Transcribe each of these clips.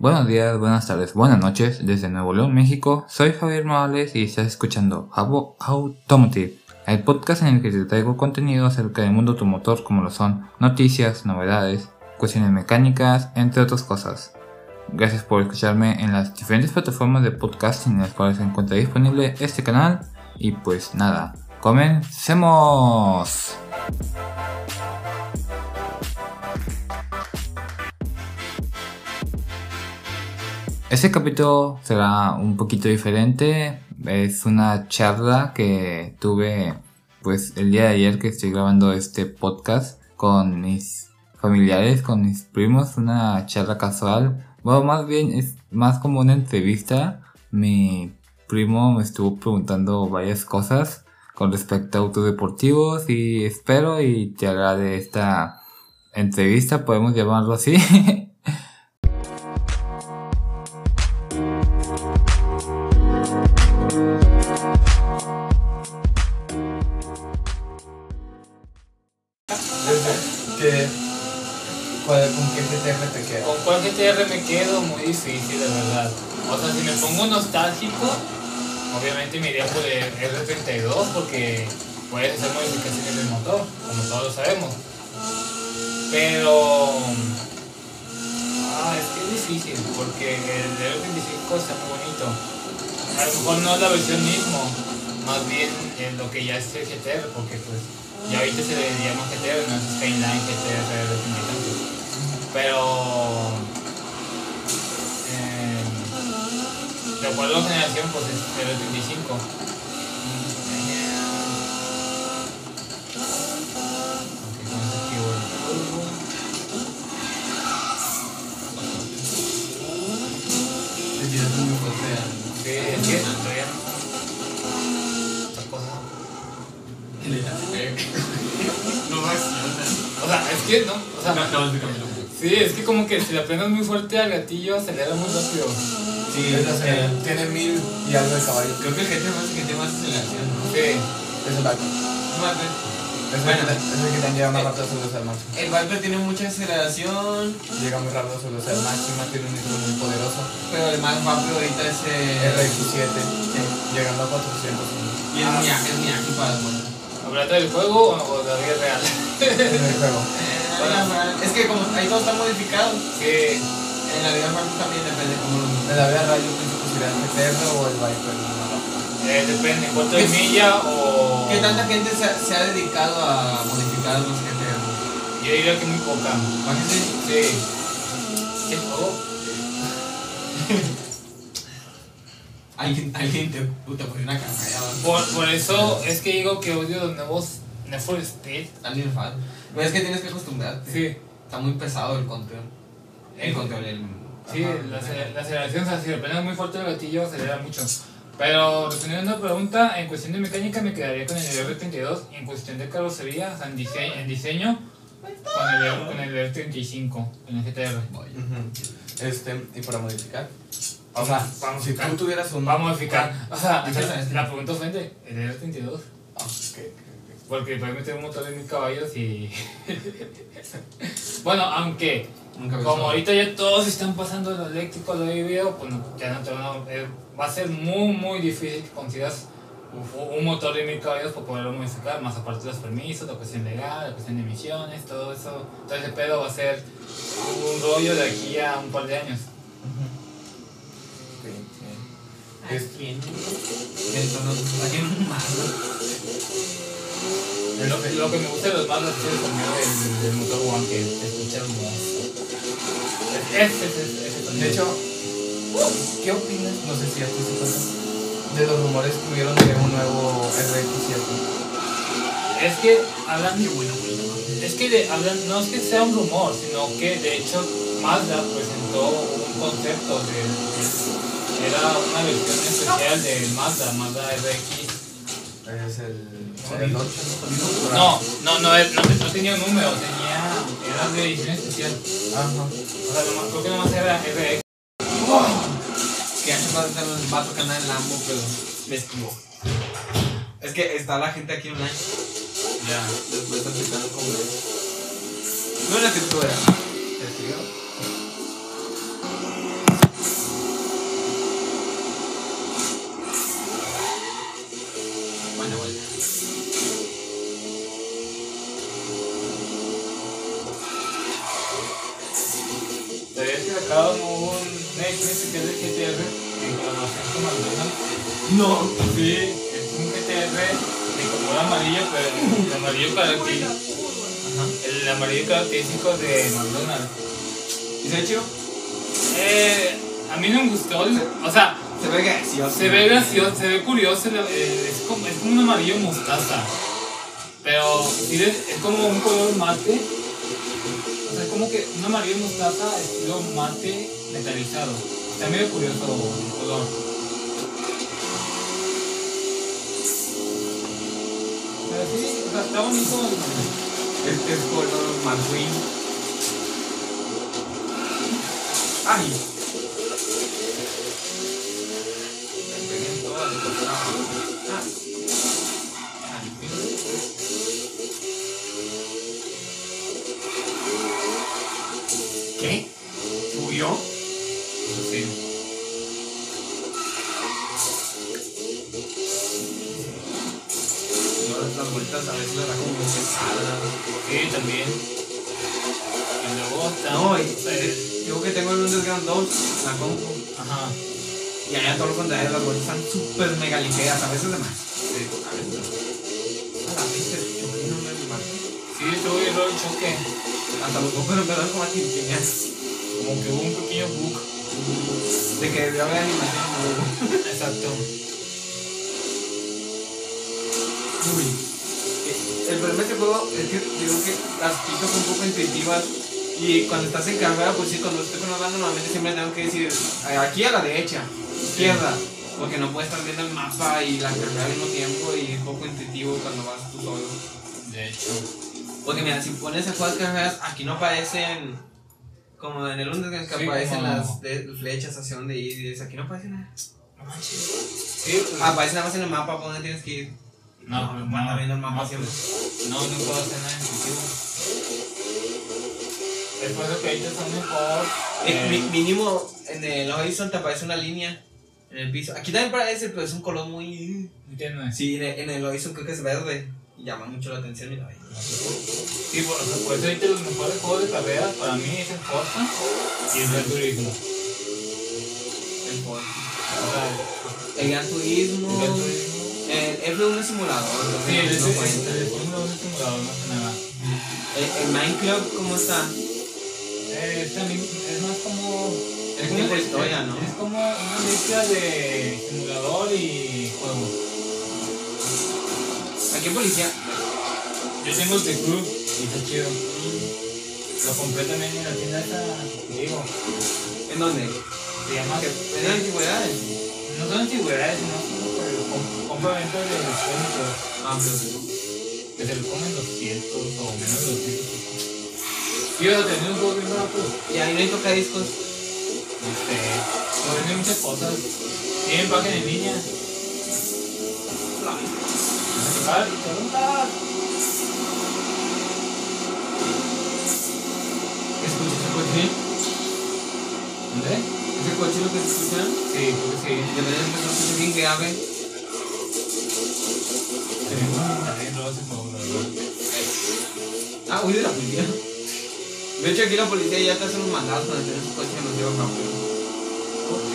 Buenos días, buenas tardes, buenas noches desde Nuevo León, México. Soy Javier Morales y estás escuchando Jabo Automotive, el podcast en el que te traigo contenido acerca del mundo automotor como lo son noticias, novedades, cuestiones mecánicas, entre otras cosas. Gracias por escucharme en las diferentes plataformas de podcasting en las cuales se encuentra disponible este canal. Y pues nada, comencemos. Este capítulo será un poquito diferente. Es una charla que tuve pues el día de ayer que estoy grabando este podcast con mis familiares, con mis primos, una charla casual. Bueno, más bien es más como una entrevista. Mi primo me estuvo preguntando varias cosas con respecto a autos deportivos y espero y te agrade esta entrevista, podemos llamarlo así. GTR me quedo? Muy difícil, de verdad. O sea, si me pongo nostálgico, obviamente me iría por el R32 porque puedes hacer modificaciones del motor, como todos lo sabemos. Pero. Ah, es que es difícil porque el R35 está muy bonito. A lo mejor no es la versión mismo, más bien en lo que ya es el GTR, porque pues ya ahorita se le llama GTR, no es Skyline GTR R35. Pero. De acuerdo a la generación, pues es el 35. Te tiras muy fuerte al- Sí, es que todavía. Otra cosa. No reacciona. O sea, es que no. O sea, No cambiar. Sí, es que como que si le apretas muy fuerte al gatillo, acelera muy rápido. Sí, es. Tiene mil y algo de caballos. Creo que el GT más GT más aceleración, ¿no? Sí. Es el Viper. Es el, Bueno. que, es el que te lleva más rápido a su velocidad máxima. El Viper tiene mucha aceleración, Llega muy rápido a su velocidad máxima, tiene un nitro muy poderoso. pero el más rápido ahorita es el RX7, llegando a 400. Y es Miyagi, es Miyagi para el. ¿Hablando del juego o o de la vida real? En el Es que como ahí todo está modificado, Sí. en la vida real también depende cómo lo En la vida real yo pienso que sería el GTR o el Viper. no. Eh, depende, cuánto de milla o. ¿Qué tanta gente se, ha- se ha dedicado a modificar los GT? Yo diría que muy poca. ¿Para qué se- Sí. ¿Qué juego? Alguien, alguien te, puta, pone una carrera. Por, por eso es que digo que odio los nuevos Need for Speed. Alguien fan. Pero es que tienes que acostumbrarte. Sí. Está muy pesado el control. El control, el. Sí, Ajá. la, la aceleración, o sea, si le pones muy fuerte el gatillo, acelera mucho. Pero respondiendo a la pregunta, en cuestión de mecánica me quedaría con el R32 y en cuestión de carrocería, o sea, en, dise- en diseño, con el, R- con el R35, con el GTR. Este, y para modificar. O sea, Vamos a si modificar. tú tuvieras un. Vamos a modificar. O sea, ¿Y qué la, pregunta ofende, el R32. Ah, ok, ok, Porque puedes meter un motor de mil caballos y. bueno, aunque. Nunca Como ahorita ya todos están pasando lo eléctrico a lo híbrido, pues no, ya no te van a, eh, va a ser muy muy difícil que consigas un, un motor de mil caballos para poderlo modificar, más aparte de los permisos, la cuestión legal, la cuestión de emisiones, todo eso, todo ese pedo va a ser un rollo de aquí a un par de años. ok, ok. Este, Entonces, no más. Lo, lo que me gusta de los más es el sonido del, motor One que se escucha hermoso. Ese. De hecho, ¿qué opinas? No sé si a se pasa. De los rumores que hubieron de un nuevo RX7. Es que hablan Es que de- hablan, no es que sea un rumor, sino que de hecho Mazda presentó un concepto de, de- era una versión especial del Mazda, Mazda RX. Es el. el 8, No, no, no, es- no, no tenía un número, tenía, era de edición especial. Ajá. O sea, nomás- creo que nomás era RX. Que hace falta nos va a tocar nada el Lambo, pero me esquivo. Es que está la gente aquí online. Ya. Después está explicando cómo es. No es la escritura. ¿Te escribió? Sacaron un Netflix que es de GTR en colaboración con McDonald's. No. Sí, es un GTR de color amarillo, pero el amarillo característico, el amarillo característico de McDonald's. ¿Y se chido? Eh, a mí no me gustó, el- o sea, Se ve gracioso. se ve gracioso, se ve curioso, eh, es como, es como un amarillo mostaza. Pero sí es, es como un color mate. Como que un amarillo mostaza estilo mate metalizado. Está medio curioso el color. Pero sí, o sea, está bonito. el- Este es color McQueen. Ay. Ah. ¿Subió? Sí. Y ahora las vueltas a veces le da como pesada. Sí, también. Y luego está. No, y- eh, Digo que tengo el Underground 2, la compu. Ajá. Y allá todos los contrarios, las vueltas están súper mega ligeras, a veces de más. Sí. A veces. A la el choque no me mata. Sí, tuve error de choque. Hasta los bomberos me dan como a tintinear. Como que hubo un pequeño bug. De que debió haber animación. Exacto. Uy. El problema de este juego es que digo que las pistas son un poco intuitivas. Y cuando estás en carrera, pues sí, cuando estoy con banda, normalmente siempre tengo que decir eh, aquí a la derecha, izquierda. Porque no puedes estar viendo el mapa y la carrera al mismo tiempo y es poco intuitivo cuando vas tú solo. De hecho. Porque mira, si pones a jugar carreras, aquí no aparecen como en el Underground que Sí, aparecen como- las de- flechas hacia donde ir y eso. Aquí no aparece nada. No manches. Sí, pues. Aparece nada más en el mapa por donde tienes que ir. No, no, no, anda viendo el mapa no, siempre. pues, No, no puedo hacer nada intuitivo. Es por eso que ahorita está mejor. Eh, eh, mi- mínimo en el Horizon te aparece una línea en el piso. Aquí también parece, pero es un color muy. ¿Entiendes? Sí, en el, en el Horizon creo que es verde. Y llama mucho la atención. Mira ahí. Sí, por, o sea, por eso ahorita los mejores juegos de carrera para mí es el Forza y el Gran Turismo. El, sea, el Gran Turismo. el Gran Turismo. El F1 es simulador. Sí, el, entonces el, no cuenta. el, el Fórmula 1 es simulador, más que nada. El, el Minecraft, ¿cómo está? Eh, es, también, es más como. Es tipo historia, ¿no? Es como una mezcla de simulador y juego. Aquí en policía. Yo tengo The Crew y está chido. Lo compré también en la tienda esa, digo, ¿En dónde? se llama. Que venden antigüedades. No son antigüedades, sino como por el com- compra-venta de electrónicos. Ah, pero. Que se lo comen 200 o menos de 200. Y vas a tener un juego bien barato. Y ahí no hay tocadiscos. No sé, lo venden muchas cosas. Tienen página en línea. Vas a tocar y preguntar. ¿Escuchas ese coche? ¿Dónde? ¿Ese coche lo que se escucha? Sí, creo que sí. De verdad que se escucha bien grave. Ah, huye de la policía. De hecho, aquí la policía ya te hace unos mandados cuando tienes un coche demasiado rápido. Ok.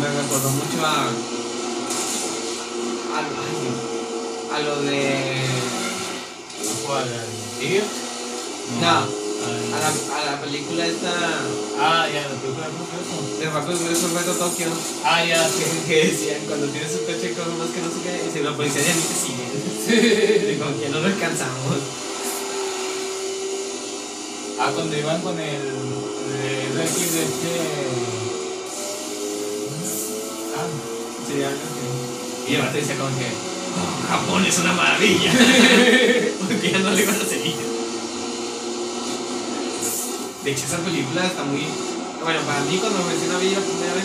Me recordó mucho. A, ay, a lo de. ¿Cuál? ¿El Tigre? No, a Al- la, a la película esta Ah, ya, la película de de Rápido y Furioso Reto Tokio. Ah, ya. Que, que decían cuando tienes un coche con más que no sé qué, dice la policía ya ni te sigue. Y como que no lo alcanzamos. Ah, cuando iban con el. El de este. Ah, Sí, algo así. Y vato decía como que. "Oh, Japón es una maravilla. Porque ya no le iban a seguir. De hecho, esa película está muy. Bueno, para mí, cuando la vi la primera vez,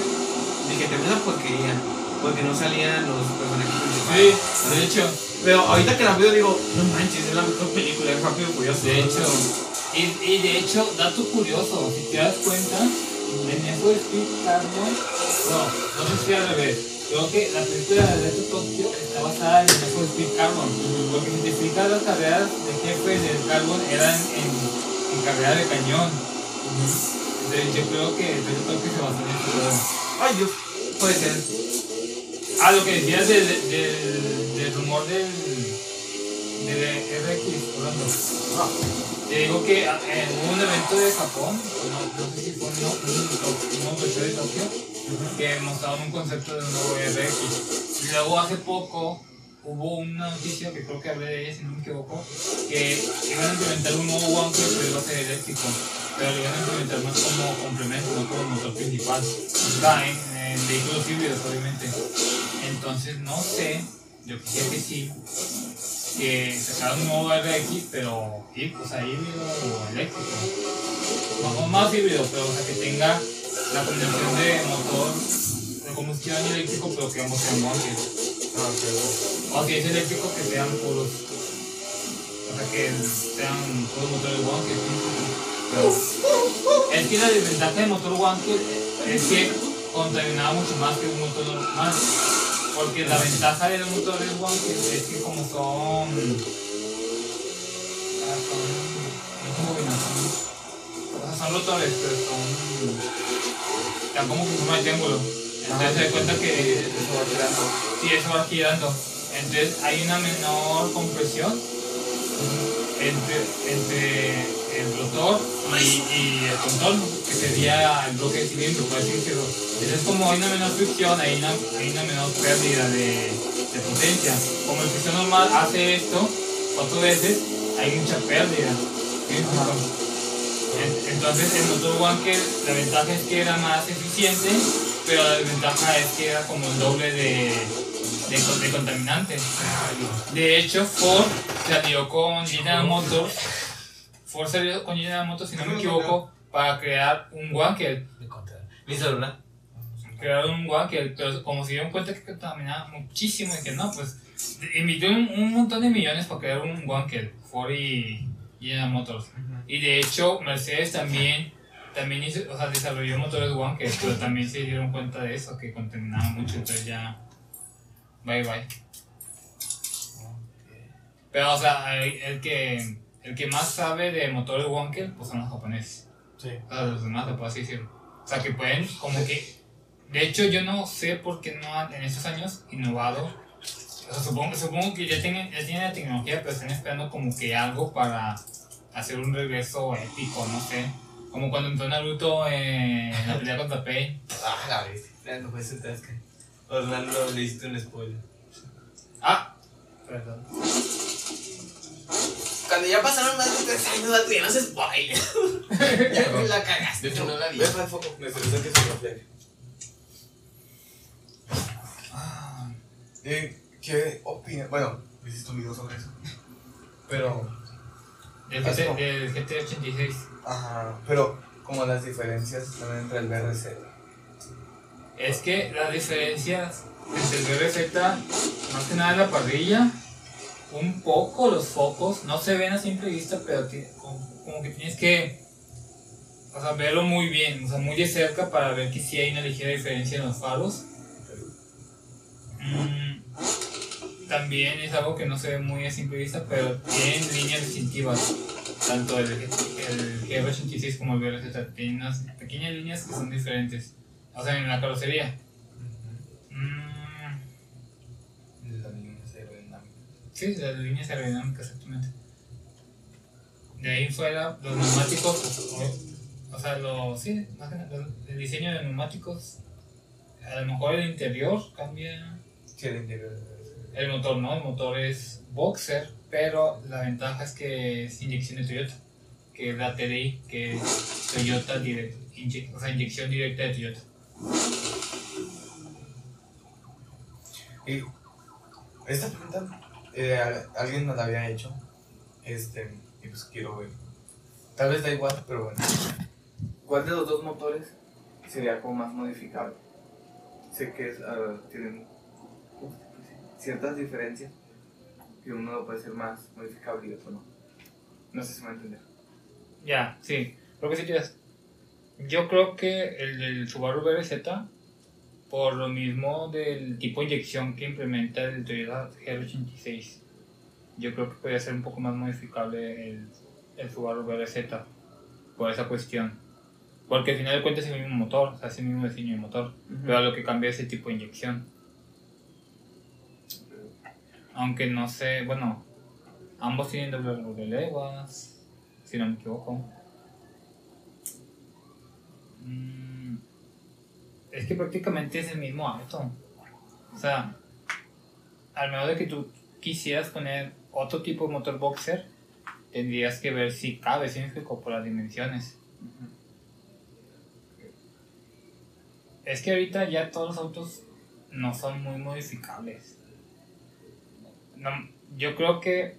dije, también una porquería. Porque no salían los personajes principales. sí, de hecho. Pero ahorita que la veo, digo, no manches, es la mejor película de Rápido y Furioso. De hecho. Y, y de hecho, dato curioso, si te das cuenta, en eso de Carbon. No, no sé si al revés. Creo que la película de Reto Tokio está basada en el de Speed Carbon. Porque si te fijas, las carreras de jefe del Carbon eran en, en carrera de cañón. Entonces yo creo que Toyota Tokyo se basó en eso. Ay, Dios. Puede ser. Ah, lo que decías del, del, del rumor del, del RX, Orlando. Ah. Te digo que en un evento de Japón, no, no sé si fue un, un, autoshow de Tokio, que mostraron un concepto de un nuevo RX. Y luego hace poco hubo una noticia que creo que hablé de ella, si no me equivoco, que iban a implementar un nuevo Wanker, pero iba a ser eléctrico. Pero lo iban a implementar más como complemento, no como motor principal. Sea, en, en vehículos híbridos, obviamente. Entonces, no sé, yo quisiera que sí, que sacaran un nuevo RX, pero sí, sea, híbrido o eléctrico. No, más híbrido, pero o sea, que tenga la combinación de motor de combustión eléctrico, pero que ambos sean Wankers. Ah, ok. O si es eléctrico, que sean puros. O sea, que sean puros motores Wankel. Pero es que la desventaja del motor Wankel es que contaminaba mucho más que un motor normal. Porque la ventaja de los motores Wankel es que como son. ah, son. No son bobinas, son. O sea, son rotores, pero son. Están como que forma de triángulo. Entonces se da cuenta que Eso va girando. Sí, eso va girando. Entonces hay una menor compresión entre, entre el rotor y, y el contorno, que sería el bloque de cilindro, por así decirlo. Entonces como hay una menor fricción, hay una, hay una menor pérdida de, de potencia. Como el fricción normal hace esto cuatro veces, hay mucha pérdida. ¿sí? En- Entonces el motor Wankel, la ventaja es que era más eficiente, pero la desventaja es que era como el doble de, de, de contaminante. De hecho, Ford salió con General Motors, Ford salió con General Motors, si no me equivoco, para crear un Wankel. Mi celular. Crearon un Wankel, pero como se dieron cuenta que contaminaba muchísimo, y que no, pues invirtieron un, un montón de millones para crear un Wankel, Ford y General Motors. Y de hecho, Mercedes también, también hizo, o sea, desarrolló motores Wankel, pero también se dieron cuenta de eso, que contaminaban mucho, entonces ya. Bye bye. Pero, o sea, el, el que, el que más sabe de motores Wankel, pues son los japoneses. Sí. O sea, los demás, por así decirlo. O sea, que pueden, como que. De hecho, yo no sé por qué no han en estos años innovado. O sea, supongo, supongo que ya tienen, ya tienen la tecnología, pero están esperando como que algo para hacer un regreso épico, no sé. Como cuando entró Naruto en la pelea contra Pain. Ah, la vez. No que. Orlando le hiciste un spoiler. Ah, perdón. Cuando ya pasaron más de tres años, vato, ya no se spoiler. ya me la cagaste. De hecho, no la vi. Para el foco. Necesito que se refleje. Eh, ¿Qué opinas? Bueno, hiciste un video sobre eso. Pero, Del GT, del GT 86. ajá, pero como las diferencias también entre el BRC. Es que las diferencias entre el BRZ, más que nada la parrilla, un poco los focos, no se ven a simple vista, pero como, como que tienes que o sea, verlo muy bien, o sea, muy de cerca para ver que sí hay una ligera diferencia en los faros. Mm, también es algo que no se ve muy a simple vista, pero tienen líneas distintivas. Tanto el, el GR86 como el BRZ tienen unas pequeñas líneas que son diferentes. O sea, en la carrocería. Mm, Las líneas aerodinámicas. sí, las líneas aerodinámicas, exactamente. De ahí fuera, los neumáticos, o, o sea, los, sí, más que nada, los- el diseño de neumáticos, a lo mejor el interior cambia. Sí, el interior. El motor no, el motor es boxer, pero la ventaja es que es inyección de Toyota, que es la TDI, que es Toyota direct, inye- o sea, inyección directa de Toyota. Y esta pregunta eh, al- alguien nos la había hecho. Este, y pues quiero ver. Tal vez da igual, pero bueno. ¿Cuál de los dos motores sería como más modificable? Sé que ah, tienen ¿cómo se puede decir? Ciertas diferencias que uno puede ser más modificable y otro no. No sé si me va a entender. Ya, sí, creo que sí quieres. Yo creo que el del Subaru BRZ, por lo mismo del tipo de inyección que implementa el Toyota GR86, yo creo que podría ser un poco más modificable el, el Subaru BRZ por esa cuestión. Porque al final de cuentas es el mismo motor, o sea, es el mismo diseño de motor. Pero lo que cambia es el tipo de inyección. Aunque no sé, bueno, ambos tienen doble leguas, si no me equivoco. Mm, Es que prácticamente es el mismo auto. O sea, al menos de que tú quisieras poner otro tipo de motor boxer, tendrías que ver si cabe, si explico, por las dimensiones. Es que ahorita ya todos los autos no son muy modificables. No, yo creo que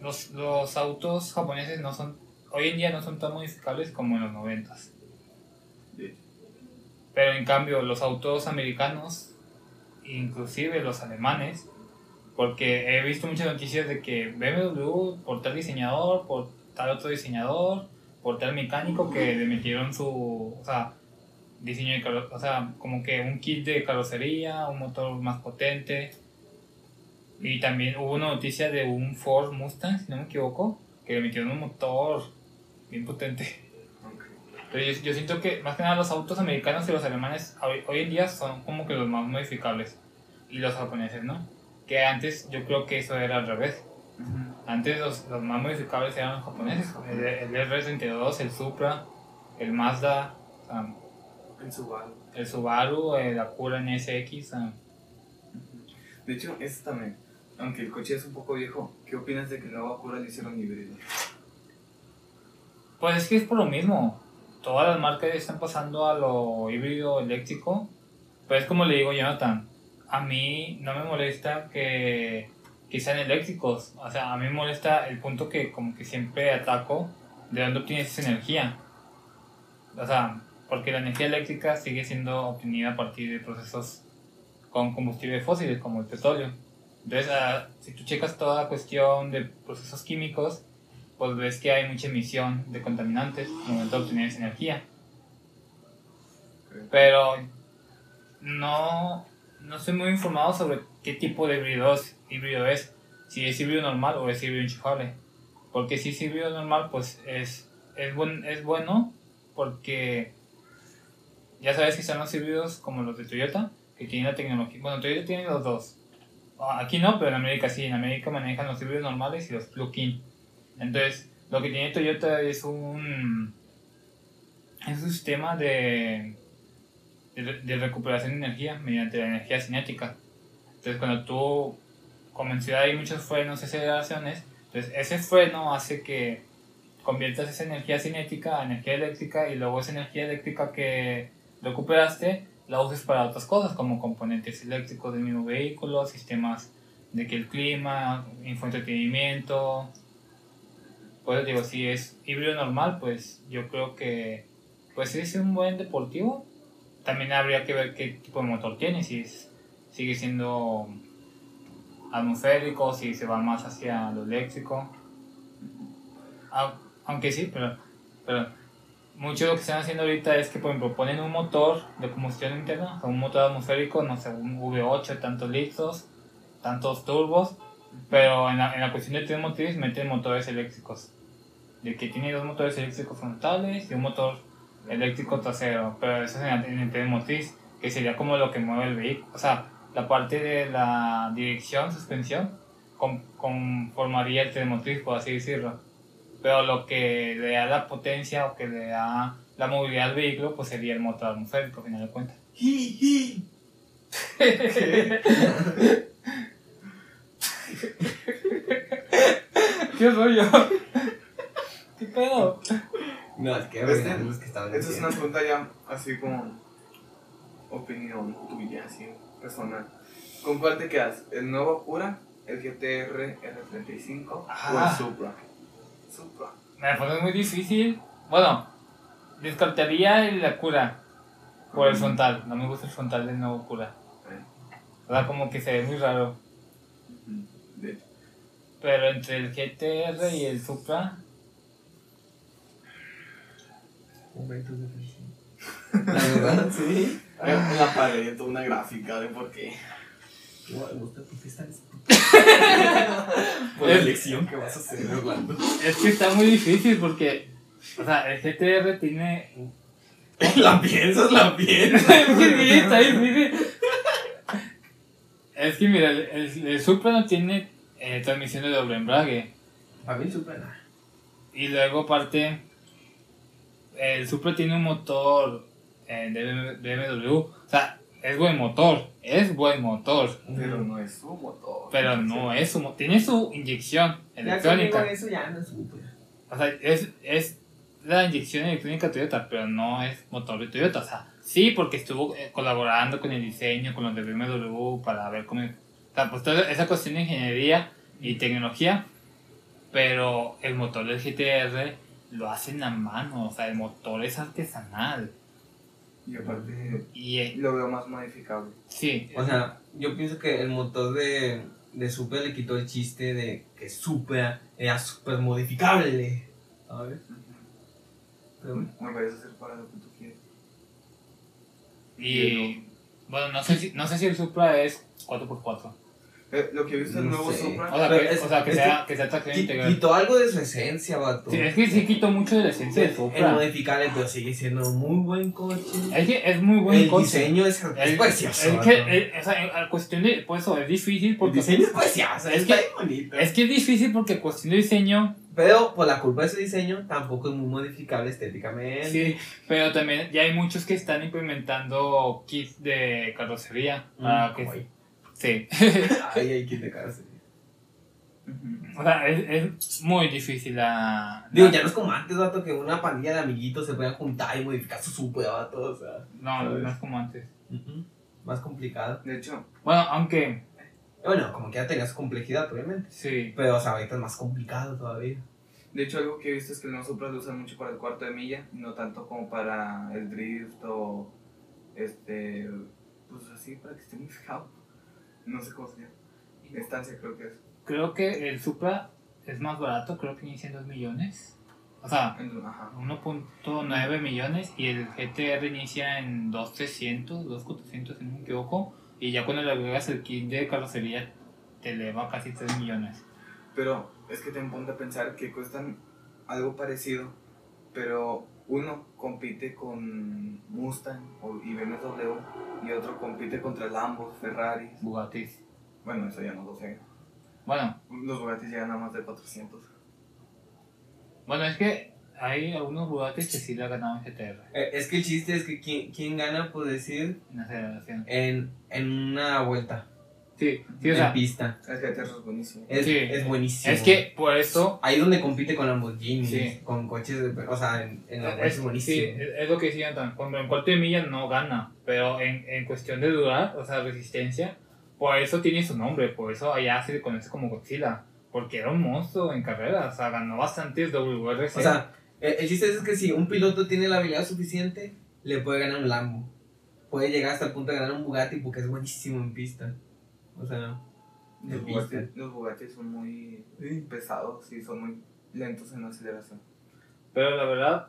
los, los autos japoneses no son, hoy en día no son tan modificables como en los noventas. Pero en cambio los autos americanos, inclusive los alemanes, porque he visto muchas noticias de que BMW por tal diseñador, por tal otro diseñador, por tal mecánico que le metieron su, o sea, diseño de caro- o sea, como que un kit de carrocería, un motor más potente. Y también hubo una noticia de un Ford Mustang, si no me equivoco, que le metieron un motor bien potente. Pero yo, yo siento que más que nada los autos americanos y los alemanes hoy, hoy en día son como que los más modificables. Y los japoneses, ¿no? Que antes yo creo que eso era al revés. Antes los, los más modificables eran los japoneses. El, el R32, el Supra, el Mazda, sea, En Subaru. el Subaru, el Acura NSX. sea, De hecho, eso también. Aunque el coche es un poco viejo, ¿qué opinas de que nuevo Acura lo hicieron híbrido? Pues es que es por lo mismo. Todas las marcas están pasando a lo híbrido eléctrico. Pero como le digo Jonathan, a mí no me molesta que, que sean eléctricos. O sea, a mí me molesta el punto que como que siempre ataco de dónde obtienes esa energía. O sea, porque la energía eléctrica sigue siendo obtenida a partir de procesos con combustibles fósiles como el petróleo. Entonces, ah, si tú checas toda la cuestión de procesos químicos, pues ves que hay mucha emisión de contaminantes al momento de obtener esa energía. Pero no, no estoy muy informado sobre qué tipo de híbrido es, híbrido es, si es híbrido normal o es híbrido enchufable. Porque si es híbrido normal, pues es, es, buen, es bueno porque ya sabes que están los híbridos como los de Toyota, que tienen la tecnología. Bueno, Toyota tiene los dos. Ah, Aquí no, pero en América sí. En América manejan los híbridos normales y los plug-in. Entonces, lo que tiene Toyota es un, es un sistema de, de, de recuperación de energía mediante la energía cinética. Entonces, cuando tú, como en ciudad hay muchos frenos y aceleraciones, entonces ese freno hace que conviertas esa energía cinética a energía eléctrica y luego esa energía eléctrica que recuperaste la uses para otras cosas como componentes eléctricos del mismo vehículo, sistemas de que el clima, infoentretenimiento. Pues digo, si es híbrido normal, pues yo creo que pues es un buen deportivo. También habría que ver qué tipo de motor tiene, si es- sigue siendo atmosférico, si se va más hacia lo eléctrico. Au- Aunque sí, pero, pero mucho lo que están haciendo ahorita es que, por ejemplo, ponen un motor de combustión interna, o sea, un motor atmosférico, no sé, un V8, tantos litros, tantos turbos, pero en la, en la cuestión de tren motriz meten motores eléctricos. De que tiene dos motores eléctricos frontales y un motor eléctrico trasero, pero eso es en, en el tren motriz, que sería como lo que mueve el vehículo. O sea, la parte de la dirección, suspensión, con- conformaría el tren motriz, por así decirlo. Pero lo que le da la potencia o que le da la movilidad al vehículo, pues sería el motor atmosférico, al final de cuentas. ¿Qué rollo? ¿Qué pedo? No, es que Este- arruinando los que Esta es una pregunta ya así como opinión tuya, así personal. ¿Con cuál te quedas? ¿El nuevo Acura, el GTR R35 o Ah. el Supra? Supra. Me la pones muy difícil. Bueno, descartaría el Acura por el frontal. No me gusta el frontal del nuevo. O sea, como que se ve muy raro. Pero entre el GTR y el Supra, Momentos de felicidad. La verdad, sí. En la pared, una gráfica de por qué. No, me gusta fiesta. Por la elección que vas a hacer, Orlando. es que está muy difícil porque O sea, el GTR tiene. La piensas, la piensas. es que sí, está difícil. Es que mira, el, el, el Supra no tiene eh, transmisión de doble embrague. A mí súper nada. Y luego, aparte, el Supra tiene un motor eh, de BMW. O sea, es buen motor. Es buen motor. Pero no es su motor. Pero no es su motor. Tiene su inyección Ya electrónica. conmigo eso ya no es súper. O sea, es, es la inyección electrónica Toyota, pero no es motor de Toyota. O sea, sí, porque estuvo eh, colaborando con el diseño, con los de BMW para ver cómo. O sea, pues toda esa cuestión de ingeniería y tecnología, pero el motor del GTR lo hacen a mano, o sea, el motor es artesanal. Y aparte, Y eh, lo veo más modificable. sí, O sea, yo pienso que el motor de, de Supra le quitó el chiste de que Supra era súper modificable. ¿Sabes? Pero bueno. Me puedes hacer para lo que tú quieras. y bueno, no sé si, no sé si el Supra es 4x4. Eh, lo que he visto el No nuevo sé. Supra. O sea, que, es- o sea, que es sea, que sea integral. Quitó algo de su esencia, vato. Sí, es que sí quitó mucho de la esencia del Es Supra. modificable, pero sigue siendo muy buen coche. Es que es muy buen el coche. diseño es, es El- precioso. Es que, eh, o sea, en- a cuestión de, por eso es difícil el porque... diseño es precioso, Es que- bonito. Es que es difícil porque cuestión de diseño, Pero por la culpa de ese diseño, tampoco es muy modificable estéticamente. sí, pero también ya hay muchos que están implementando kits de carrocería Mm, para que... ahí. Sí, Ay, ay, qué te cagas. o sea, es, es muy difícil la... Digo, la- ya no es como antes, vato, que una pandilla de amiguitos se podían juntar y modificar su super, vato, o sea. No, no es como antes. Más complicado. De hecho, Bueno, aunque, Bueno, como que ya tenía su complejidad, obviamente. sí, Pero, o sea, ahorita es más complicado todavía. de hecho algo que he visto es que el nuevo Supra lo usan mucho para el cuarto de milla, no tanto como para el drift o este, pues así para que esté muy fijado. No sé cómo se llama. Estancia creo que es. creo que el Supra es más barato, creo que inicia en 2 millones. O sea, En- Ajá. 1.9 millones y el GTR inicia en 2.300, 2.400 si no me equivoco. Y ya cuando le agregas el kit de carrocería te eleva casi 3 millones. Pero es que te ponte a pensar que cuestan algo parecido, pero uno compite con Mustang o- y BMW y otro compite contra Lambo, Ferrari. Bugattis. Bueno, eso ya no lo sé. Bueno, Los Bugatti llegan a más de 400. bueno, es que hay algunos Bugattis que sí le han ganado en GTR Eh, es que el chiste es que quién, quién gana, por decir, en aceleración. en, en una vuelta. Sí, sí, o en sea, pista. El GTR es buenísimo. Es, Sí. es buenísimo. es que por eso Ahí donde compite con Lamborghini, Sí. con coches, de, o sea, en, en la es es, buenísimo. sí, es, es lo que decían tan- cuando en cuarto de milla no gana, pero en, en cuestión de durar, o sea, resistencia, por eso tiene su nombre, por eso allá se le conoce como Godzilla, porque era un monstruo en carrera, o sea, ganó bastantes WRC. O sea, el, el chiste es que si un piloto tiene la habilidad suficiente, le puede ganar un Lambo. Puede llegar hasta el punto de ganar un Bugatti porque es buenísimo en pista. O sea, Los. Bugatti, los Bugatti son muy pesados y son muy lentos en la aceleración. pero la verdad,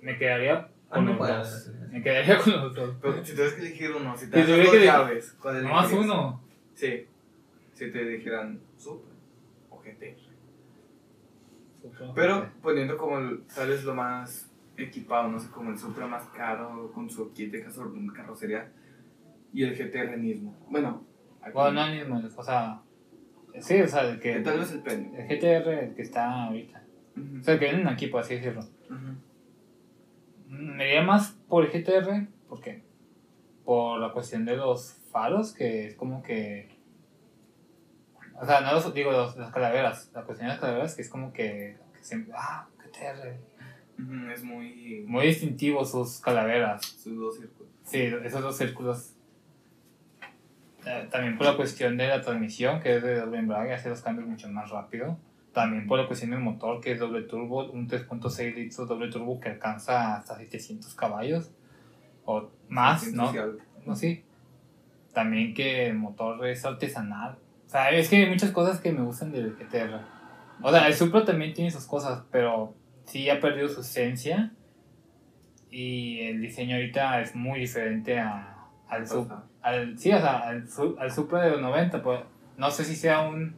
me quedaría Ah, con los dos. Me quedaría con los dos. Pero si tuvieras que elegir uno, si te das dos llaves, ¿cuál elegirías? uno. Sí. Si te dijeran Supra o GT. Pero poniendo como el- tal vez lo más equipado, no sé, como el Supra más caro con su kit de carro- carrocería y el GTR mismo. Bueno, Bueno, no o sea, sí, o sea, el que... tal vez el premio. El GTR, el que está ahorita. O sea, el que vienen aquí, por así decirlo. Me iría más por el GTR, ¿por qué? Por la cuestión de los faros, que es como que. O sea, no los, digo los, las calaveras, la cuestión de las calaveras, que es como que. que siempre, ah, GTR. Es muy... Muy distintivo sus calaveras. sus dos círculos. Sí, esos dos círculos. Eh, también por la cuestión de la transmisión, que es de doble embrague, hace los cambios mucho más rápido. También por la cuestión del motor, que es doble turbo, un 3.6 litros doble turbo que alcanza hasta 700 caballos. O más, Sí, ¿no? No, sí. También que el motor es artesanal. O sea, es que hay muchas cosas que me gustan del GTR. O sea, el Supra también tiene sus cosas, pero sí ha perdido su esencia. Y el diseño ahorita es muy diferente a, al Supra. Al, sí, o sea, al, Su- al Supra de los 90. Pues, no sé si sea un...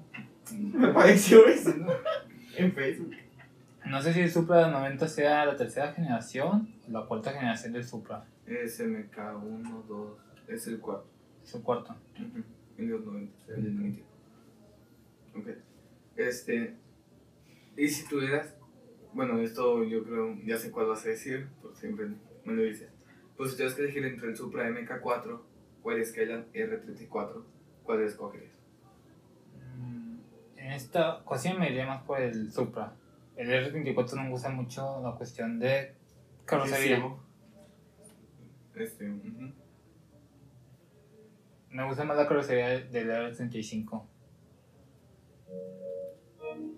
Me pareció eso en Facebook. No sé si el Supra del 90 sea la tercera generación o la cuarta generación del Supra. Es MK1, 2, es el cuarto. Es el cuarto. Ujú, En los 90, el del 90. Ok. Este. Y si tuvieras. Bueno, esto yo creo, ya sé cuál vas a decir, porque siempre me lo dices. Pues si tuvieras que elegir entre el Supra MK4 o el Skyline R34, ¿cuál escogerías? Mm, En esta ocasión me iría más por el Supra. El R34 no me gusta mucho la cuestión de carrocería. Este. Me gusta más la carrocería del R35.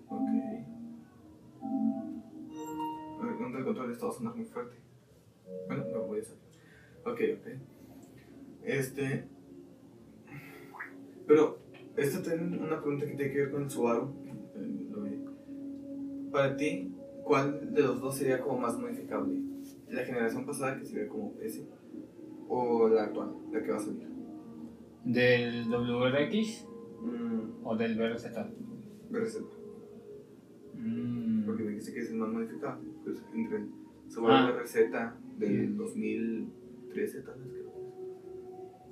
Ok. El control de control está sonando muy fuerte. Bueno, no voy a salir. Ok, ok. Este. Pero, esta tiene una pregunta que tiene que ver con el Subaru. Para ti, ¿cuál de los dos sería como más modificable? ¿La generación pasada que sería como ese? ¿O la actual, la que va a salir? ¿Del WRX Mm, o del BRZ? BRZ. Mm, Porque me dijiste que es el más modificado. Pues entre el Subaru Ah. RZ del 2013, tal vez creo.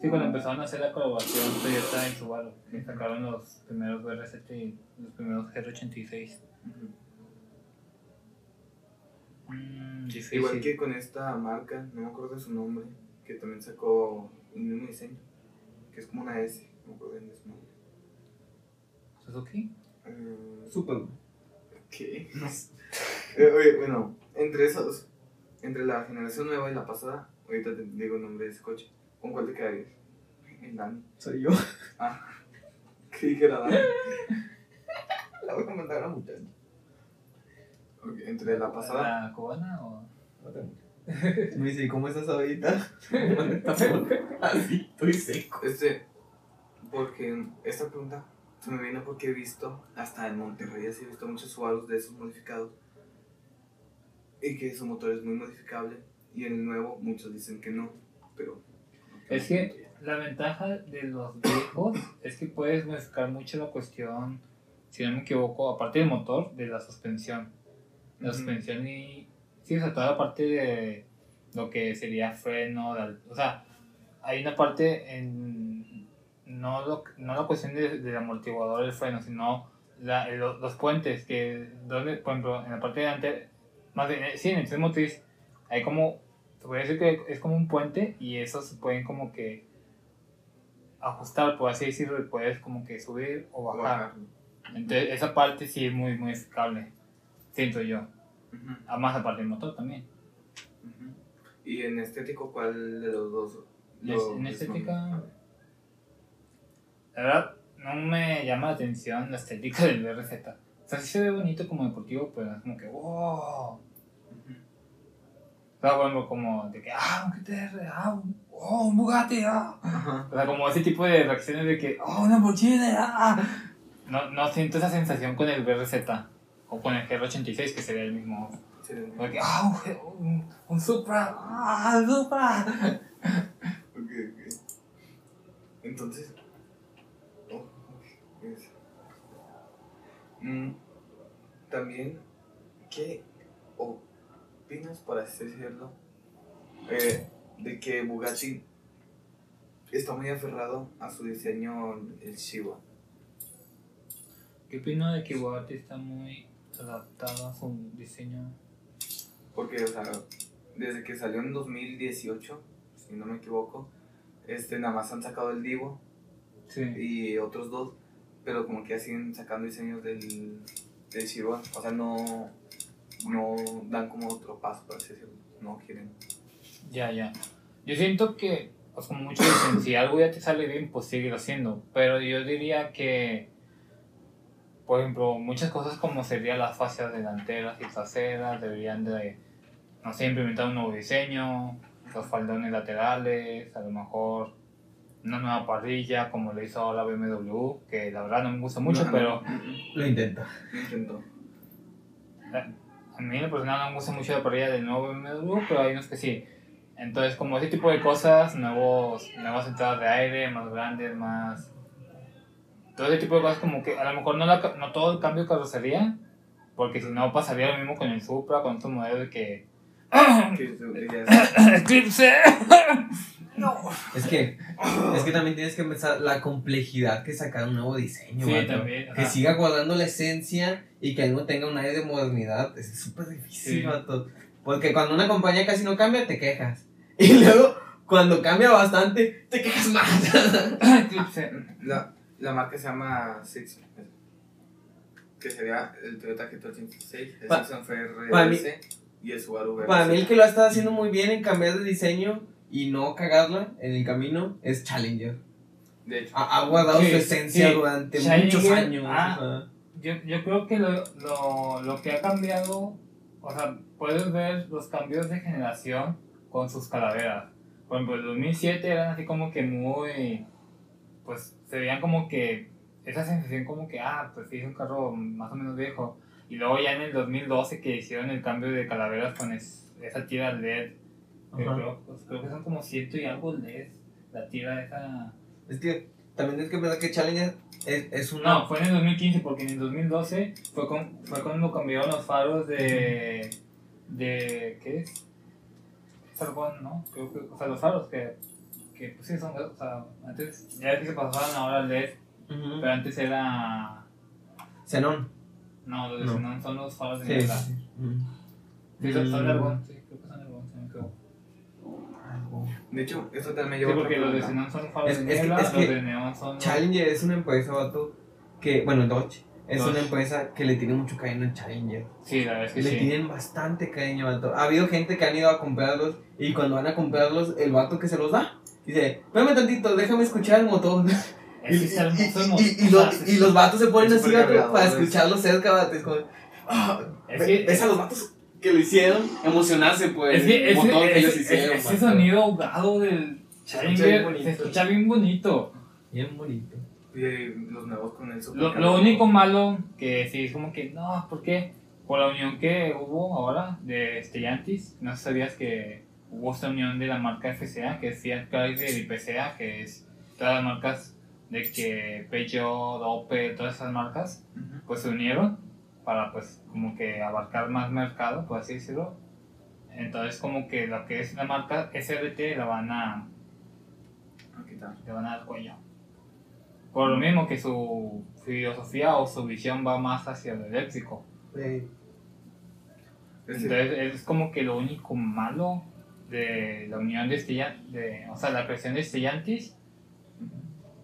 Sí, cuando empezaron a hacer la colaboración Toyota y Subaru, que sacaron los primeros BRZ y los primeros R86. Mm, difícil. Igual que con esta marca, no me acuerdo de su nombre, que también sacó el mismo diseño, que es como una S, no me acuerdo de su nombre. ¿Suzuki? Super. ¿Qué? Eh, oye, bueno, entre esos, entre la generación nueva y la pasada, ahorita te digo el nombre de ese coche, ¿con cuál te quedarías? En Dani. Soy yo. Creí que era Dani. La voy a comentar a la muchacha. Entre la pasada. ¿La cubana o...? Me dice, ¿y cómo estás ahorita? Así, estoy seco. Este, porque esta pregunta se me viene porque he visto, hasta en Monterrey, así he visto muchos Subarus de esos modificados. Y que su motor es muy modificable. Y en el nuevo muchos dicen que no, pero... Es que la ventaja de los viejos es que puedes modificar mucho la cuestión, si no me equivoco, aparte del motor, de la suspensión. La suspensión y... Sí, o sea, toda la parte de lo que sería freno, la- o sea, hay una parte en... No, lo, no la cuestión de- del amortiguador del freno, sino la, el- los puentes, que donde, por ejemplo, en la parte de delante, más bien, eh, sí, en el tren motriz, hay como, se puede decir que es como un puente y esos se pueden como que ajustar, por así decirlo, y puedes como que subir o bajar. Entonces, esa parte sí es muy modificable, siento yo. Ujú, Además, aparte del motor también. Y en estético, ¿cuál de los dos? En lo- en es estética-? La verdad, no me llama la atención la estética del BRZ. O sea, sí se ve bonito como deportivo, pero es como que, wow. Sea, ejemplo, como de que, ah, un GTR, ah, un, oh, un Bugatti, ah. Ajá. O sea, como ese tipo de reacciones de que, oh, una Lamborghini, ah. No, no siento esa sensación con el BRZ o con el GR86, que sería el mismo. Sí, Como que, ah, un, G- un, un Supra, ah, un Supra. Ok, ok. Entonces. Oh, Mm, también, ¿qué opinas, por así decirlo, eh, de que Bugatti está muy aferrado a su diseño, el Shiba? ¿Qué opino de que Bugatti está muy adaptado a su diseño? Porque, o sea, desde que salió en 2018, si no me equivoco, este, nada más han sacado el Divo Sí. y otros dos, pero como que ya siguen sacando diseños del, del Chihuahua. O sea, no, no dan como otro paso, por así decirlo. No quieren. Ya, ya. Yo siento que, pues como muchos dicen, si algo ya te sale bien, pues síguelo haciendo. Pero yo diría que, por ejemplo, muchas cosas como serían las fascias delanteras y traseras, deberían de, no sé, implementar un nuevo diseño, los faldones laterales, a lo mejor una nueva parrilla, como lo hizo ahora BMW, que la verdad no me gusta mucho, No, pero no, no, Lo no intentó. A mí en personal no me gusta mucho la parrilla del nuevo BMW, pero hay unos que sí. Entonces, como ese tipo de cosas, nuevos, nuevas entradas de aire, más grandes, más... Todo ese tipo de cosas como que a lo mejor no, la no todo el cambio de carrocería, Porque si no pasaría lo mismo con el Supra, con otro modelo de que... Que ¡Eclipse! Es que, es que también tienes que pensar la complejidad que sacar un nuevo diseño, Sí, vato. también, Que siga guardando la esencia y que no tenga un aire de modernidad. Es súper difícil, Sí. vato. Porque cuando una compañía casi no cambia, te quejas. Y luego, cuando cambia bastante, te quejas más. Eclipse. La, la marca se llama Six. Que sería el Toyota GT86, el Pa- Sixon FR pa' mí- y el Subaru VRC. Para mí el que lo ha estado haciendo muy bien en cambiar de diseño y no cagarla en el camino es Challenger. De hecho, Ha, ha guardado Sí, su esencia sí. durante Challenger, muchos años. ah. Yo, yo creo que lo, lo, lo que ha cambiado, o sea, puedes ver los cambios de generación con sus calaveras. Por ejemplo, el 2007 eran así como que muy, pues se veían como que esa sensación como que, ah, pues sí, es un carro más o menos viejo. Y luego ya en el 2012 que hicieron el cambio de calaveras con es- esa tira LED, creo, pues, creo que son como ciento y algo LED, la tira esa... Es que también tienes que pensar que Challenger es, es una. No, fue en el 2015 porque en el 2012 fue, con, fue cuando cambiaron los faros de... de ¿Qué es? Es argón, ¿no? Creo que, o sea, los faros que, que pues sí son, o sea, antes ya ves que se pasaban ahora al LED, Ujú. pero antes era... Xenón. No, los de No. xenón son los faros de Sí. sí. Sí, son, son de Mm. sí, creo que son de argón, sí, me equivoco. De hecho, esto también Sí, lleva porque otra los de xenón son faros Es- de es que- es los que de neón son... Challenger es una empresa, vato, que, bueno, Dodge, es Dodge. una empresa que le tiene mucho cariño a Challenger. Sí, la verdad es que Le sí. tienen bastante cariño, vato. Ha habido gente que han ido a comprarlos y cuando van a comprarlos, el vato que se los da, dice, espérame tantito, déjame escuchar el motor. Es que está hermoso el y, y- y los, y los vatos se ponen Es así, vato, para es- escucharlo cerca, vato. Es como, ah, Es que- ves a los vatos que lo hicieron emocionarse el Es que ese, motor que ese- ellos hicieron. ese vato. sonido ahogado del Challenger bonito. se escucha bien bonito. Bien bonito. Y los nuevos con el super Lo, lo único malo que sí es como que no, ¿por qué? Por la unión que hubo ahora de Stellantis, no sabías que hubo esta unión de la marca FCA, que es Fiat Chrysler y PSA, que es todas las marcas de que Peugeot, Opel, todas esas marcas, pues se unieron para pues como que abarcar más mercado, por así decirlo. Entonces como que lo que es la marca SRT la van a, Aquí está. le van a dar cuello. Por lo mismo que su filosofía o su visión va más hacia lo eléctrico. Este- Entonces es como que lo único malo de la unión de Stellantis, de, o sea, la creación de Stellantis.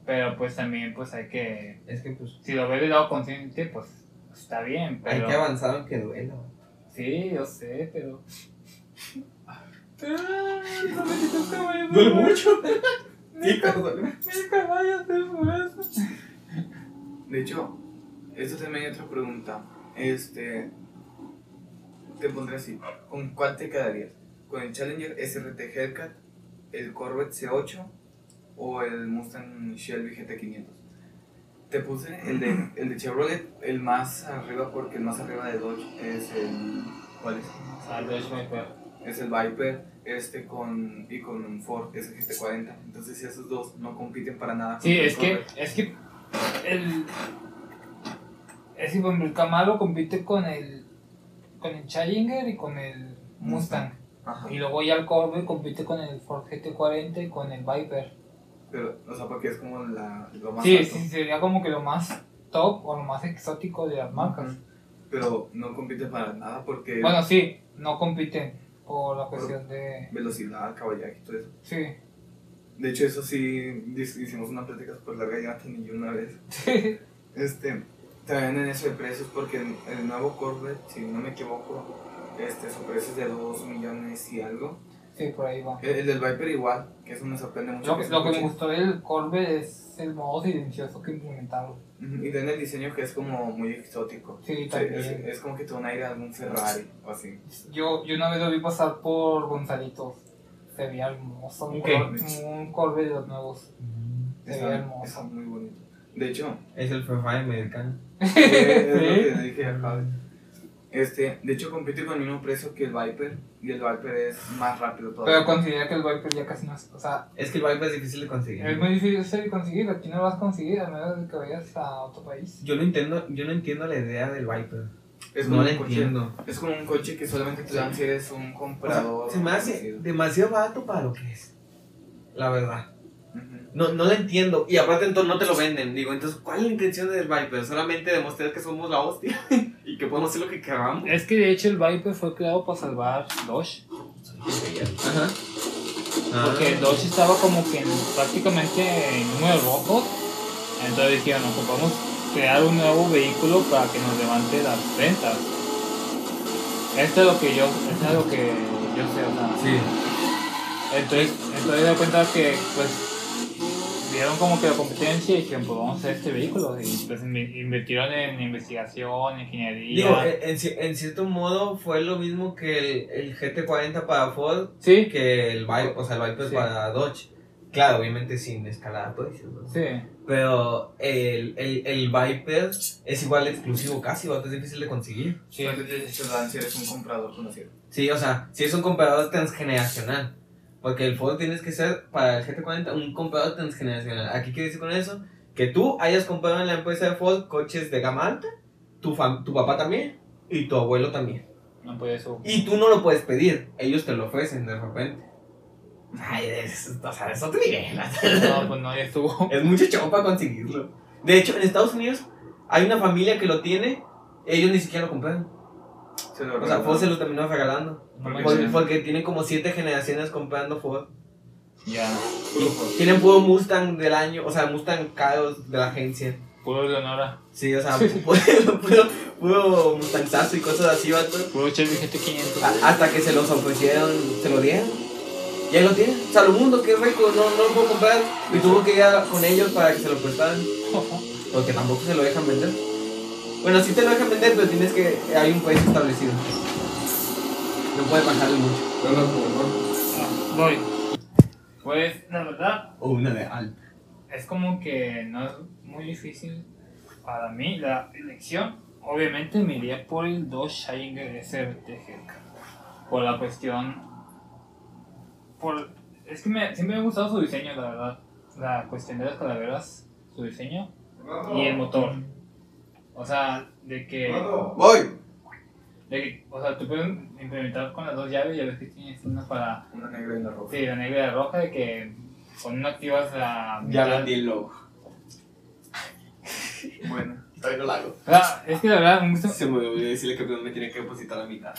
Pero pues también pues hay que, es que pues si lo ves del lado consciente, pues está bien. Pero, hay que avanzar aunque duela. Sí, yo sé, pero... Duele mucho. Mis caballos de fuerza. De hecho, esto también hay otra pregunta. Este. Te pondré así: ¿con cuál te quedarías? ¿Con el Challenger SRT Hellcat, el Corvette C8 o el Mustang Shelby GT500? Te puse el de, el de Chevrolet, el más arriba, porque el más arriba de Dodge es el. ¿Cuál es? Ah, Dodge Viper. Es el Viper este con, y con un Ford, es el GT40. Entonces, esos dos no compiten para nada. Sí, el es que, es que el, es que el Camaro compite con el, con el Challenger y con el Mustang. Ajá. Y luego ya el Corvette compite con el Ford GT40 y con el Viper. Pero, o sea, porque es como la, lo más Sí, alto. sí, sería como que lo más top o lo más exótico de las marcas. Pero no compite para nada porque Bueno, sí, no compiten por la cuestión de... velocidad, caballaje y todo eso. Sí. De hecho, eso sí, hicimos una plática súper larga ya ni yo una vez. Este, también en eso de precios porque el, el nuevo Corvette, si no me equivoco, este, su precio es de 2 millones y algo. Sí, por ahí va. El, el del Viper igual, que eso me sorprende mucho. Lo que, lo que me gustó del Corvette es el modo silencioso que implementaron. Y tiene el diseño que es como muy exótico. Sí, Sí, también. es, es como que da un aire a un Ferrari o así. Yo, yo una vez lo vi pasar por Gonzalitos. Se veía hermoso. Un, Ok. Cor- un Corvette de los nuevos. Se veía hermoso. está muy bonito. De hecho, Es el Ferrari americano. es lo que Sí. le dije a Javi. Este, de hecho compite con el mismo precio que el Viper y el Viper es más rápido todavía. Pero considera que el Viper ya casi no es. O sea, Es que el Viper es difícil de conseguir. es muy difícil de conseguir. Aquí no lo vas a conseguir a menos de que vayas a otro país. Yo no entiendo, yo no entiendo la idea del Viper. Es No como lo un coche- entiendo. Es como un coche que solamente te dan si eres un O sea, comprador. se me hace demasiado barato para lo que es. La verdad. No, no lo entiendo. Y aparte entonces no te lo venden. Digo, entonces, ¿cuál es la intención del Viper? Solamente demostrar que somos la hostia y que podemos hacer lo que queramos. Es que de hecho el Viper fue creado para salvar. Ajá. Porque. Dodge estaba como que en- prácticamente en números rojos. Entonces dijeron, no, vamos a crear un nuevo vehículo para que nos levante las ventas. Esto es lo que yo, esto es lo que yo sé, o sea. Sí. Entonces, entonces me cuenta que pues vieron como que la competencia y dijeron, pues vamos a hacer este vehículo. Y pues invi- invirtieron en investigación, ingeniería. Digo, eh, en, en ci- en cierto modo fue lo mismo que el, el GT40 para Ford sí, que el Viper, o sea, el Viper Sí. para Dodge. Claro, obviamente sin escalar precios, ¿no? sí. Pero el, el, el Viper es igual exclusivo casi, ¿va? es difícil de conseguir. Sí. Dan si eres un comprador conocido. Sí, o sea, si es un comprador transgeneracional. Porque el Ford tienes que ser, para el GT40, un comprador transgeneracional. Aquí quiere decir con eso que tú hayas comprado en la empresa de Ford coches de gama alta, tu, tu papá también y tu abuelo también. No puede eso. Y tú no lo puedes pedir, ellos te lo ofrecen de repente. Ay, es, o sea, es otro nivel. No, pues no, ya estuvo. Es mucho chavo para conseguirlo. De hecho, en Estados Unidos hay una familia que lo tiene, ellos ni siquiera lo compraron. Se lo O sea. Ford se lo terminó regalando. No Por- manches. porque tienen como siete generaciones comprando Ford. Ya. Tienen puro Mustang del año, o sea, Mustang caros de la agencia. Puro Leonora. Sí, o sea, puro, puro, puro Mustangzazo y cosas así, vato. Puro Chevy GT500. A- Hasta que se los ofrecieron, se lo dieron. Y ahí lo tienen. Salomundo, que rico, no, no lo puedo comprar. Y tuvo que ir con ellos para que se lo prestaran. Porque tampoco se lo dejan vender. Bueno, sí te lo dejan vender, pero tienes que. Hay un precio establecido. No puedes bajarle mucho. Ah, voy. Pues la verdad O una de alta. es como que no es muy difícil para mí la elección. Obviamente me iría por el Dodge Challenger SRT GK. Por la cuestión. Por, es que me, siempre me ha gustado su diseño, la verdad. La cuestión de las calaveras, su diseño y el motor. O sea, de que. ¡Voy! De que, o sea, tú puedes implementar con las dos llaves, ya ves que tienes una para, Una negra y una roja. sí, la negra y la roja, de que con una activas la el logo. Bueno. Todavía no lo hago. O sea, es que la verdad me gusta, Se me olvidó decirle que primero me tiene que depositar la mitad.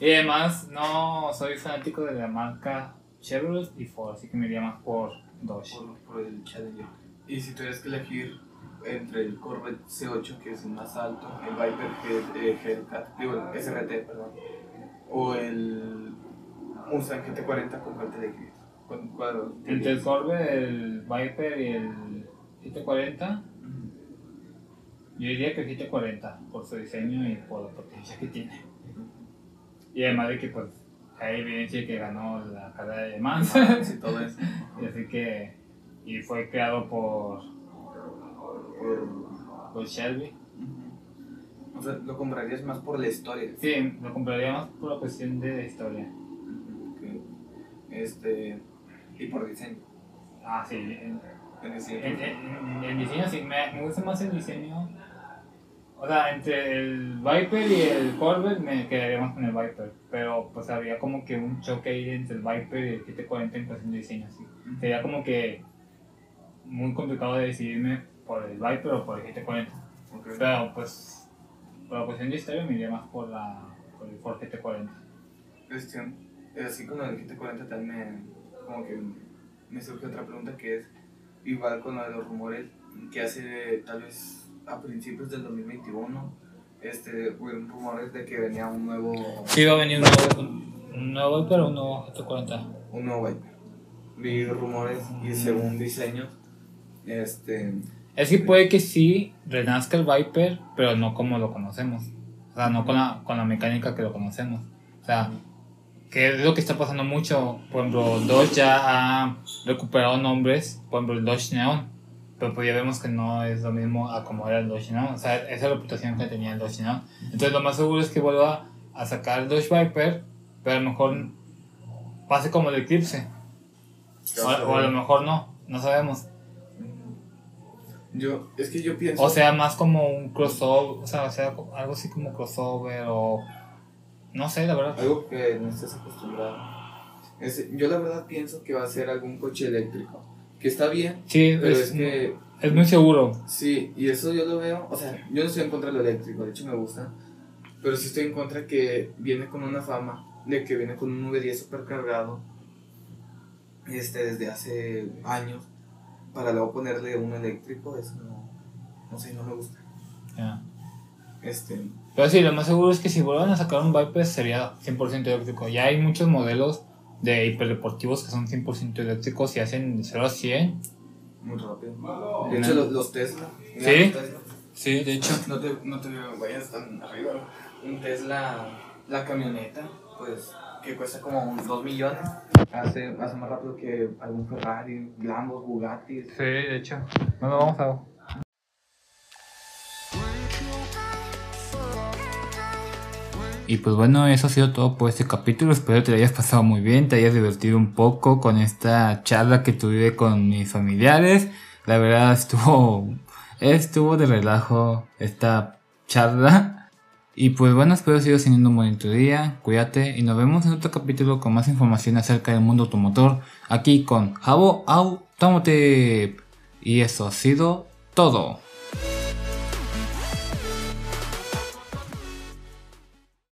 y además no soy fanático de la marca Chevrolet y Ford, así que me iría más por Dodge. Por, por el Challenger. Y si tuvieras que elegir entre el Corvette C8, que es el más alto, el Viper G- eh, Hellcat, digo, el SRT, perdón, o el Mustang GT40, ¿con cuál te elegirías? ¿Con Entre el? Corvette, el Viper y el GT40, yo diría que el GT40, por su diseño y por la potencia que tiene. Y además de que pues hay evidencia que ganó la carrera de Mans. Sí, todo eso. Y así que. Y fue creado por. Por- por Shelby. O sea, lo comprarías más por la historia. Sí, lo compraría más por la cuestión de la historia. Este. Y por diseño. Ah, sí. En, En ese- en, en- en diseño sí, me, me gusta más el diseño. O sea, entre el Viper y el Corvette me quedaría más con el Viper. Pero pues había como que un choque ahí entre el Viper y el GT40 en cuestión de diseño. Así. Sería como que muy complicado de decidirme por el Viper o por el GT40. Ok. Pero pues, por la cuestión de historia me iría más por, la, por el Ford GT40. Cuestión, eh, así como el GT40 también me, como que me surge otra pregunta que es igual con lo de los rumores que hace tal vez a principios del 2021 este hubieron rumores de que venía un nuevo Sí, va a venir un nuevo, un nuevo Viper o un nuevo GT40. un nuevo Viper vi rumores y según diseños este Es que puede que sí renazca el Viper, pero no como lo conocemos. O sea, no con la, con la mecánica que lo conocemos. O sea, que es lo que está pasando mucho. Por ejemplo, Dodge ya ha recuperado nombres. Por ejemplo, el Dodge Neon. Pero pues ya vemos que no es lo mismo a como era el Dodge Neon. O sea, esa reputación que tenía el Dodge Neon. Entonces, lo más seguro es que vuelva a sacar el Dodge Viper, pero a lo mejor pase como el Eclipse. O, o a lo mejor no, no sabemos. Yo, es que yo pienso. O sea, más como un crossover, o sea, o sea, algo así como crossover o... No sé, la verdad. Algo que no estés acostumbrado. Es- yo la verdad pienso que va a ser algún coche eléctrico. Que está bien, Sí, pero es, es que es muy seguro. Sí, y eso yo lo veo, o sea, yo no estoy en contra de lo eléctrico, de hecho me gusta, pero sí estoy en contra que viene con una fama de que viene con un V10 supercargado este, desde hace años para luego ponerle un eléctrico, eso no, no sé, no me gusta. Ya. Este, Pero sí, lo más seguro es que si vuelvan a sacar un Viper sería 100% eléctrico. Ya hay muchos modelos de hiperdeportivos que son 100% eléctricos y hacen de 0 a 100. muy rápido. De hecho, los, los Tesla. ¿Sí? los Tesla, Sí, de hecho. No te, no te vayas tan arriba. Un Tesla, la camioneta, pues, que cuesta como un 2 millones. Hace, hace más rápido que algún Ferrari, Lambos, Bugatti. Sí, de hecho. Bueno, vamos a... Y pues bueno, eso ha sido todo por este capítulo. Espero te lo hayas pasado muy bien, te hayas divertido un poco con esta charla que tuve con mis familiares. La verdad estuvo, estuvo de relajo esta charla. Y pues bueno, espero sigas teniendo un bonito día. Cuídate y nos vemos en otro capítulo con más información acerca del mundo automotor. Aquí con Jabo Automotive. Y eso ha sido todo.